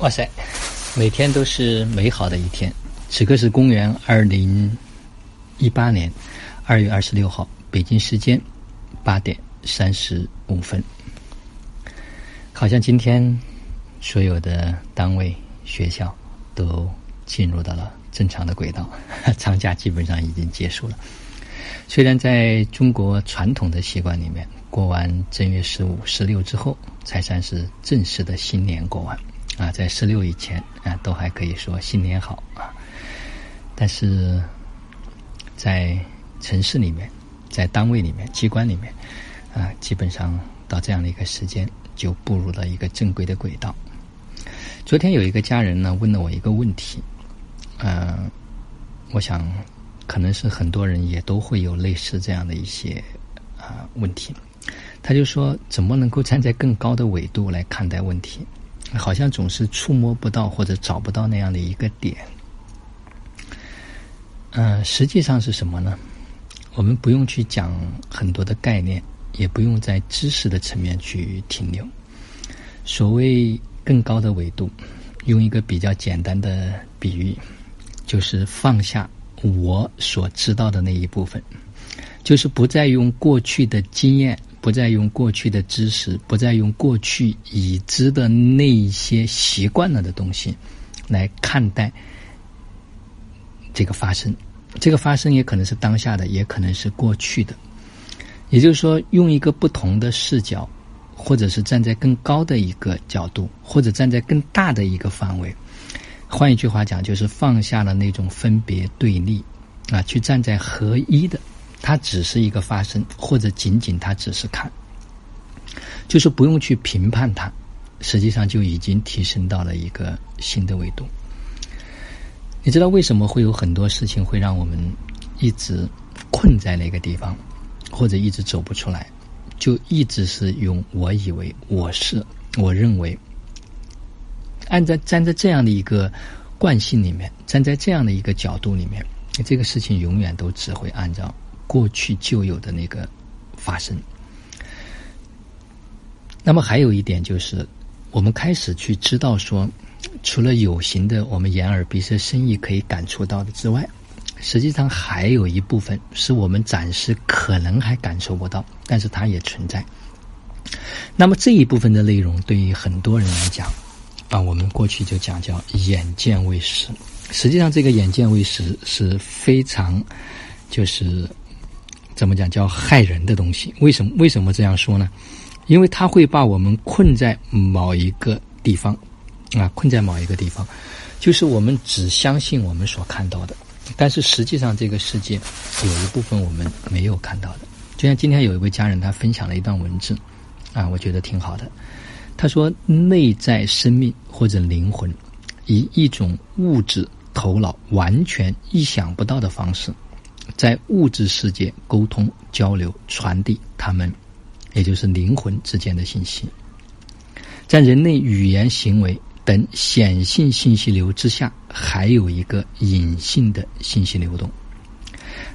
哇塞，每天都是美好的一天。此刻是公元二零一八年二月二十六号，北京时间八点三十五分。好像今天所有的单位、学校都进入到了正常的轨道，长假基本上已经结束了。虽然在中国传统的习惯里面，过完正月十五、十六之后，才算是正式的新年过完。啊，在十六以前啊，都还可以说新年好啊。但是在城市里面，在单位里面、机关里面啊，基本上到这样的一个时间，就步入了一个正规的轨道。昨天有一个家人呢问了我一个问题，嗯，我想可能是很多人也都会有类似这样的一些啊问题。他就说，怎么能够站在更高的纬度来看待问题？好像总是触摸不到或者找不到那样的一个点，嗯，实际上是什么呢？我们不用去讲很多的概念，也不用在知识的层面去停留。所谓更高的维度，用一个比较简单的比喻，就是放下我所知道的那一部分，就是不再用过去的经验。不再用过去的知识，不再用过去已知的那一些习惯了的东西来看待这个发生。这个发生也可能是当下的，也可能是过去的。也就是说，用一个不同的视角，或者是站在更高的一个角度，或者站在更大的一个范围。换一句话讲，就是放下了那种分别对立啊，去站在合一的。它只是一个发生，或者仅仅它只是看，就是不用去评判它，实际上就已经提升到了一个新的维度。你知道为什么会有很多事情会让我们一直困在那个地方，或者一直走不出来？就一直是用我以为我是我认为，按照站在这样的一个惯性里面，站在这样的一个角度里面，这个事情永远都只会按照。过去就有的那个发生。那么还有一点就是，我们开始去知道说，除了有形的我们眼耳鼻舌身意可以感触到的之外，实际上还有一部分是我们暂时可能还感受不到，但是它也存在。那么这一部分的内容，对于很多人来讲，啊，我们过去就讲叫眼见为实。实际上，这个眼见为实是非常就是。怎么讲叫害人的东西？为什么为什么这样说呢？因为它会把我们困在某一个地方，啊，困在某一个地方，就是我们只相信我们所看到的，但是实际上这个世界有一部分我们没有看到的。就像今天有一位家人他分享了一段文字，啊，我觉得挺好的。他说，内在生命或者灵魂，以一种物质头脑完全意想不到的方式。在物质世界沟通、交流、传递他们，也就是灵魂之间的信息，在人类语言、行为等显性信息流之下，还有一个隐性的信息流动。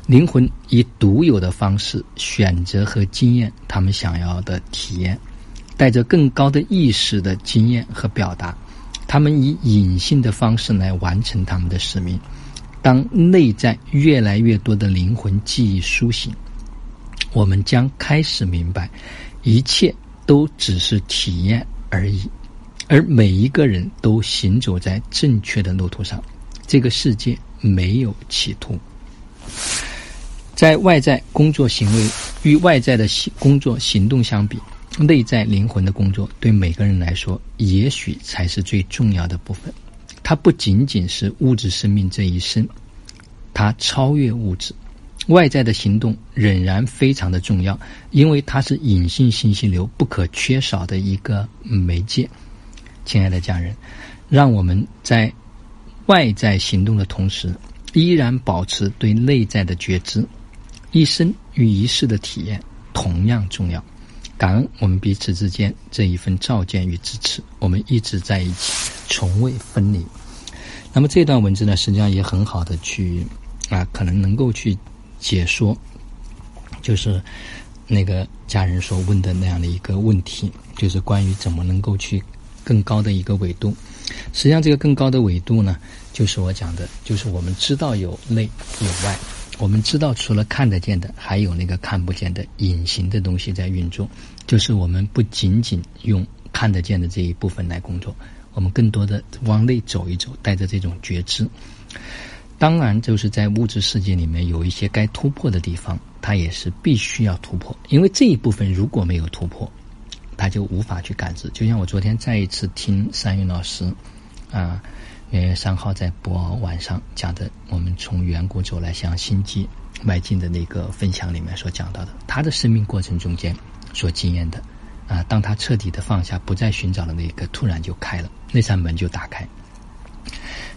灵魂以独有的方式选择和经验他们想要的体验，带着更高的意识的经验和表达，他们以隐性的方式来完成他们的使命。当内在越来越多的灵魂记忆苏醒，我们将开始明白，一切都只是体验而已，而每一个人都行走在正确的路途上。这个世界没有企图，在外在工作行为与外在的行工作行动相比，内在灵魂的工作对每个人来说，也许才是最重要的部分。它不仅仅是物质生命这一生，它超越物质，外在的行动仍然非常的重要，因为它是隐性信息流不可缺少的一个媒介。亲爱的家人，让我们在外在行动的同时，依然保持对内在的觉知。一生与一世的体验同样重要。感恩我们彼此之间这一份照见与支持，我们一直在一起，从未分离。那么这段文字呢，实际上也很好的去啊，可能能够去解说，就是那个家人所问的那样的一个问题，就是关于怎么能够去更高的一个维度。实际上，这个更高的维度呢，就是我讲的，就是我们知道有内有外，我们知道除了看得见的，还有那个看不见的隐形的东西在运作。就是我们不仅仅用看得见的这一部分来工作，我们更多的往内走一走，带着这种觉知。当然，就是在物质世界里面有一些该突破的地方，它也是必须要突破，因为这一部分如果没有突破，它就无法去感知。就像我昨天再一次听三云老师。啊，元月三号在博鳌晚上讲的，我们从远古走来向星际迈进的那个分享里面所讲到的，他的生命过程中间所经验的，啊，当他彻底的放下，不再寻找的那一刻，突然就开了，那扇门就打开。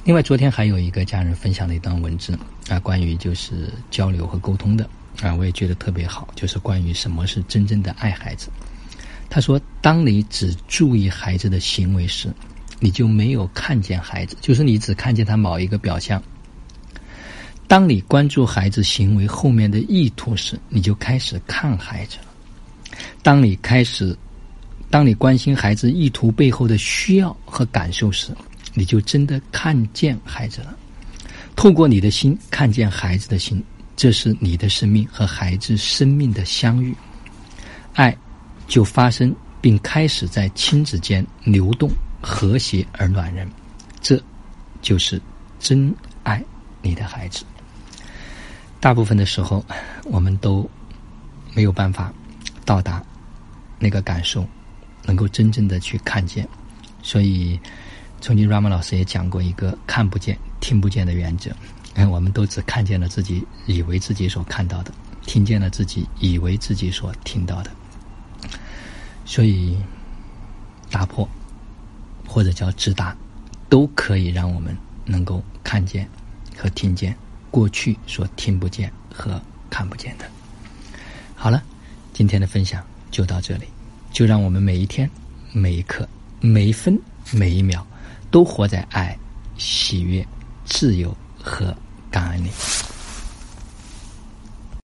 另外，昨天还有一个家人分享了一段文字啊，关于就是交流和沟通的啊，我也觉得特别好，就是关于什么是真正的爱孩子。他说，当你只注意孩子的行为时。你就没有看见孩子，就是你只看见他某一个表象。当你关注孩子行为后面的意图时，你就开始看孩子。当你开始，当你关心孩子意图背后的需要和感受时，你就真的看见孩子了。透过你的心看见孩子的心，这是你的生命和孩子生命的相遇，爱就发生并开始在亲子间流动。和谐而暖人，这就是真爱你的孩子。大部分的时候，我们都没有办法到达那个感受，能够真正的去看见。所以，曾经 Rama 老师也讲过一个看不见、听不见的原则。哎，我们都只看见了自己以为自己所看到的，听见了自己以为自己所听到的。所以，打破。或者叫直达，都可以让我们能够看见和听见过去所听不见和看不见的。好了，今天的分享就到这里，就让我们每一天、每一刻、每一分、每一秒，都活在爱、喜悦、自由和感恩里。